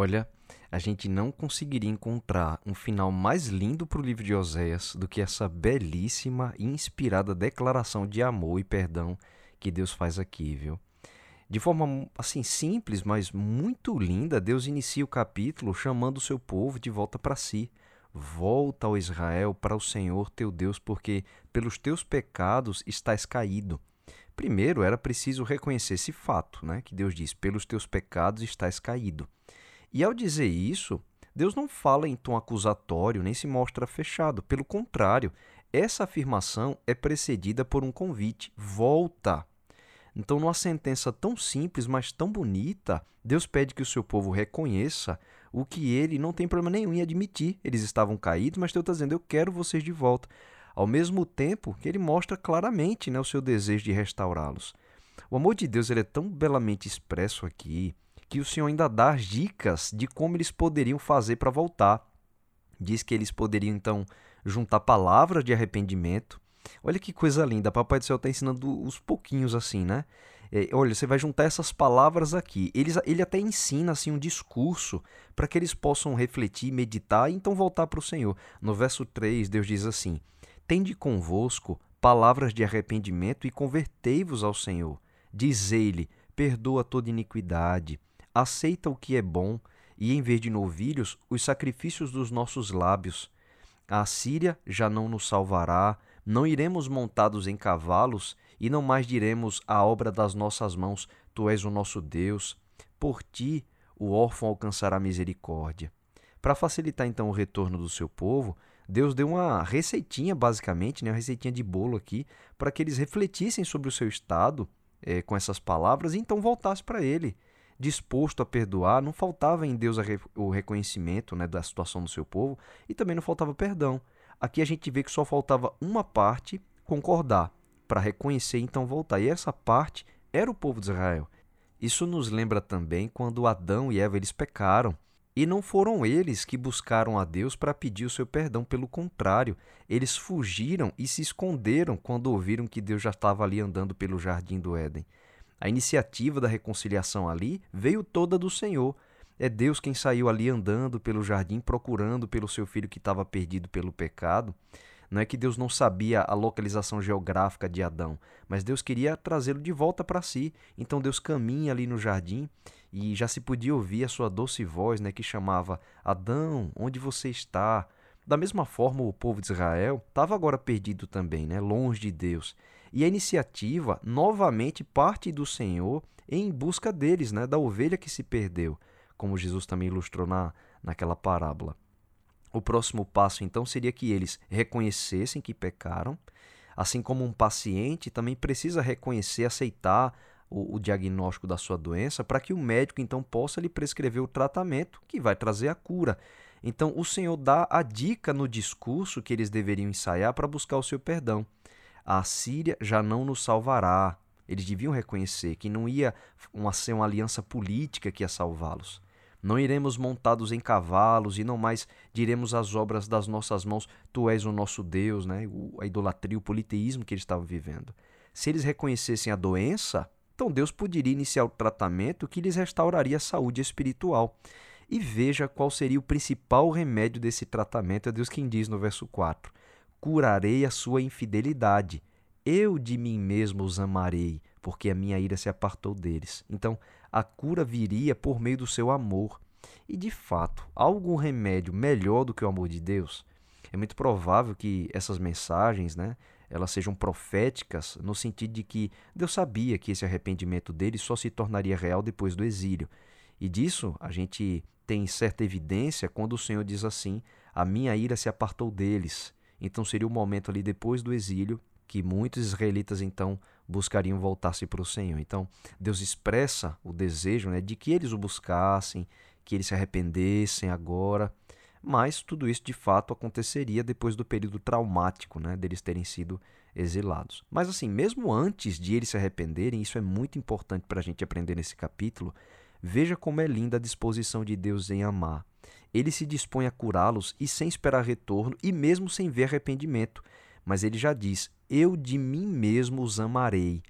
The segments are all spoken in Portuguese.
Olha, a gente não conseguiria encontrar um final mais lindo para o livro de Oséias do que essa belíssima e inspirada declaração de amor e perdão que Deus faz aqui, viu? De forma assim simples, mas muito linda, Deus inicia o capítulo chamando o seu povo de volta para si. Volta, ao Israel, para o Senhor teu Deus, porque pelos teus pecados estás caído. Primeiro era preciso reconhecer esse fato, né? Que Deus diz: pelos teus pecados estás caído. E ao dizer isso, Deus não fala em tom acusatório nem se mostra fechado. Pelo contrário, essa afirmação é precedida por um convite: volta. Então, numa sentença tão simples, mas tão bonita, Deus pede que o seu povo reconheça o que ele não tem problema nenhum em admitir. Eles estavam caídos, mas Deus está dizendo: Eu quero vocês de volta. Ao mesmo tempo que ele mostra claramente né, o seu desejo de restaurá-los. O amor de Deus ele é tão belamente expresso aqui que o Senhor ainda dá dicas de como eles poderiam fazer para voltar. Diz que eles poderiam então juntar palavras de arrependimento. Olha que coisa linda, Papai do Céu está ensinando os pouquinhos assim, né? É, olha, você vai juntar essas palavras aqui. Eles, ele até ensina assim um discurso para que eles possam refletir, meditar e então voltar para o Senhor. No verso 3, Deus diz assim: Tende convosco palavras de arrependimento e convertei-vos ao Senhor. Dizei-lhe: Perdoa toda iniquidade, aceita o que é bom e, em vez de novilhos, os sacrifícios dos nossos lábios. A Síria já não nos salvará, não iremos montados em cavalos e não mais diremos a obra das nossas mãos, tu és o nosso Deus. Por ti o órfão alcançará misericórdia. Para facilitar então o retorno do seu povo, Deus deu uma receitinha, basicamente, né, uma receitinha de bolo aqui, para que eles refletissem sobre o seu estado é, com essas palavras e então voltassem para Ele disposto a perdoar, não faltava em Deus o reconhecimento né, da situação do seu povo e também não faltava perdão. Aqui a gente vê que só faltava uma parte concordar para reconhecer e então voltar. E essa parte era o povo de Israel. Isso nos lembra também quando Adão e Eva eles pecaram. E não foram eles que buscaram a Deus para pedir o seu perdão, pelo contrário, eles fugiram e se esconderam quando ouviram que Deus já estava ali andando pelo jardim do Éden. A iniciativa da reconciliação ali veio toda do Senhor. É Deus quem saiu ali andando pelo jardim procurando pelo seu filho que estava perdido pelo pecado. Não é que Deus não sabia a localização geográfica de Adão, mas Deus queria trazê-lo de volta para si. Então Deus caminha ali no jardim e já se podia ouvir a sua doce voz, né, que chamava: Adão, onde você está? Da mesma forma, o povo de Israel estava agora perdido também, né, longe de Deus. E a iniciativa novamente parte do Senhor em busca deles, né, da ovelha que se perdeu, como Jesus também ilustrou na, naquela parábola. O próximo passo então seria que eles reconhecessem que pecaram, assim como um paciente também precisa reconhecer, aceitar o, o diagnóstico da sua doença, para que o médico então possa lhe prescrever o tratamento que vai trazer a cura. Então o Senhor dá a dica no discurso que eles deveriam ensaiar para buscar o seu perdão a Síria já não nos salvará. Eles deviam reconhecer que não ia uma, ser uma aliança política que ia salvá-los. Não iremos montados em cavalos e não mais diremos as obras das nossas mãos, tu és o nosso Deus, né? a idolatria, o politeísmo que eles estavam vivendo. Se eles reconhecessem a doença, então Deus poderia iniciar o tratamento que lhes restauraria a saúde espiritual. E veja qual seria o principal remédio desse tratamento, é Deus quem diz no verso 4: curarei a sua infidelidade. Eu de mim mesmo os amarei, porque a minha ira se apartou deles. Então, a cura viria por meio do seu amor. E de fato, há algum remédio melhor do que o amor de Deus? É muito provável que essas mensagens, né, elas sejam proféticas no sentido de que Deus sabia que esse arrependimento deles só se tornaria real depois do exílio. E disso a gente tem certa evidência quando o Senhor diz assim: A minha ira se apartou deles. Então seria o momento ali depois do exílio que muitos israelitas então buscariam voltar-se para o Senhor. Então Deus expressa o desejo né, de que eles o buscassem, que eles se arrependessem agora. Mas tudo isso de fato aconteceria depois do período traumático né, deles terem sido exilados. Mas assim, mesmo antes de eles se arrependerem, isso é muito importante para a gente aprender nesse capítulo. Veja como é linda a disposição de Deus em amar ele se dispõe a curá-los e sem esperar retorno e mesmo sem ver arrependimento. Mas ele já diz: Eu de mim mesmo os amarei.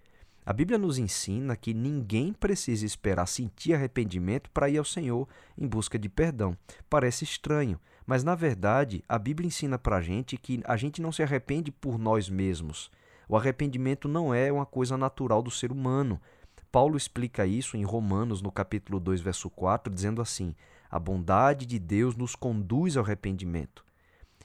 A Bíblia nos ensina que ninguém precisa esperar sentir arrependimento para ir ao Senhor em busca de perdão. Parece estranho, mas na verdade a Bíblia ensina para a gente que a gente não se arrepende por nós mesmos. O arrependimento não é uma coisa natural do ser humano. Paulo explica isso em Romanos, no capítulo 2, verso 4, dizendo assim: A bondade de Deus nos conduz ao arrependimento.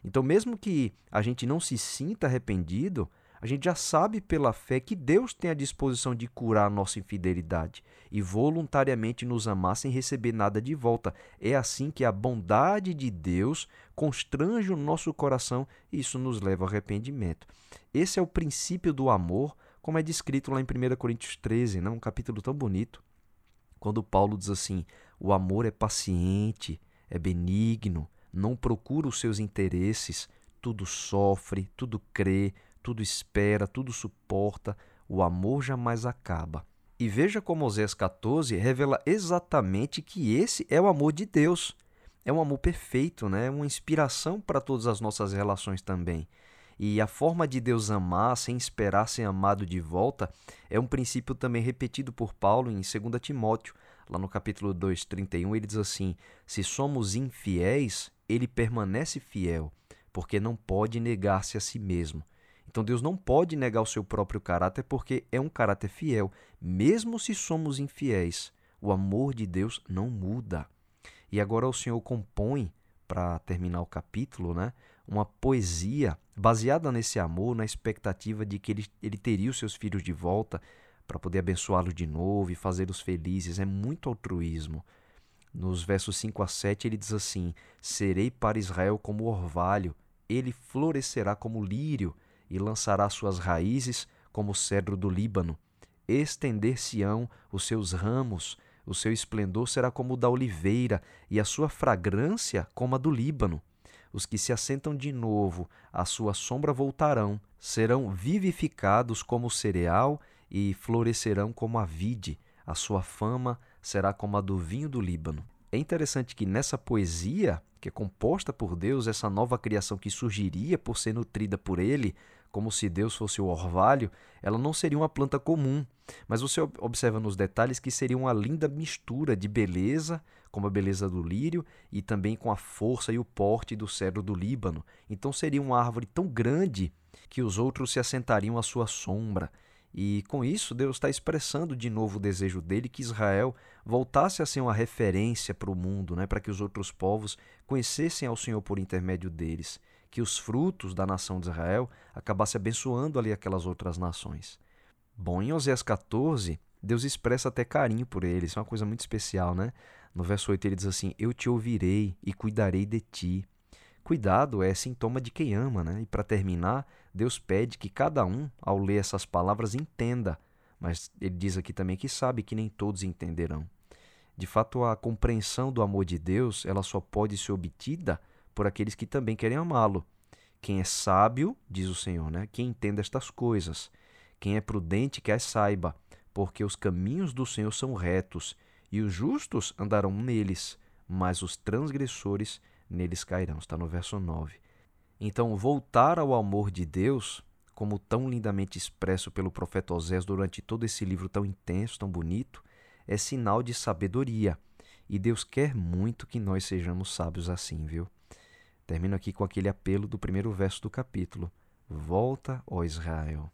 Então, mesmo que a gente não se sinta arrependido, a gente já sabe pela fé que Deus tem a disposição de curar a nossa infidelidade e voluntariamente nos amar sem receber nada de volta. É assim que a bondade de Deus constrange o nosso coração e isso nos leva ao arrependimento. Esse é o princípio do amor, como é descrito lá em 1 Coríntios 13, né? um capítulo tão bonito, quando Paulo diz assim: o amor é paciente, é benigno, não procura os seus interesses, tudo sofre, tudo crê, tudo espera, tudo suporta, o amor jamais acaba. E veja como Oséias 14 revela exatamente que esse é o amor de Deus. É um amor perfeito, né? É uma inspiração para todas as nossas relações também. E a forma de Deus amar sem esperar ser amado de volta é um princípio também repetido por Paulo em 2 Timóteo. Lá no capítulo 2, 31, ele diz assim: Se somos infiéis, ele permanece fiel, porque não pode negar-se a si mesmo. Então Deus não pode negar o seu próprio caráter porque é um caráter fiel. Mesmo se somos infiéis, o amor de Deus não muda. E agora o Senhor compõe, para terminar o capítulo, né, uma poesia baseada nesse amor, na expectativa de que ele, ele teria os seus filhos de volta para poder abençoá-los de novo e fazê-los felizes. É muito altruísmo. Nos versos 5 a 7 ele diz assim: Serei para Israel como orvalho, ele florescerá como lírio e lançará suas raízes como o cedro do Líbano. Estender-se-ão os seus ramos, o seu esplendor será como o da oliveira, e a sua fragrância como a do Líbano. Os que se assentam de novo à sua sombra voltarão, serão vivificados como o cereal e florescerão como a vide. A sua fama será como a do vinho do Líbano. É interessante que nessa poesia, que é composta por Deus, essa nova criação que surgiria por ser nutrida por Ele, como se Deus fosse o orvalho, ela não seria uma planta comum. Mas você observa nos detalhes que seria uma linda mistura de beleza, como a beleza do lírio, e também com a força e o porte do cedro do Líbano. Então seria uma árvore tão grande que os outros se assentariam à sua sombra. E com isso, Deus está expressando de novo o desejo dele que Israel voltasse a ser uma referência para o mundo, né? para que os outros povos conhecessem ao Senhor por intermédio deles que os frutos da nação de Israel acabassem abençoando ali aquelas outras nações. Bom, em Oséias 14, Deus expressa até carinho por eles, é uma coisa muito especial, né? No verso 8 ele diz assim: Eu te ouvirei e cuidarei de ti. Cuidado é sintoma de quem ama, né? E para terminar, Deus pede que cada um, ao ler essas palavras, entenda, mas ele diz aqui também que sabe que nem todos entenderão. De fato, a compreensão do amor de Deus, ela só pode ser obtida por aqueles que também querem amá-lo. Quem é sábio, diz o Senhor, né? quem entenda estas coisas. Quem é prudente, que as saiba, porque os caminhos do Senhor são retos, e os justos andarão neles, mas os transgressores neles cairão. Está no verso 9. Então, voltar ao amor de Deus, como tão lindamente expresso pelo profeta Osés durante todo esse livro tão intenso, tão bonito, é sinal de sabedoria. E Deus quer muito que nós sejamos sábios assim, viu? Termino aqui com aquele apelo do primeiro verso do capítulo: Volta, ó Israel.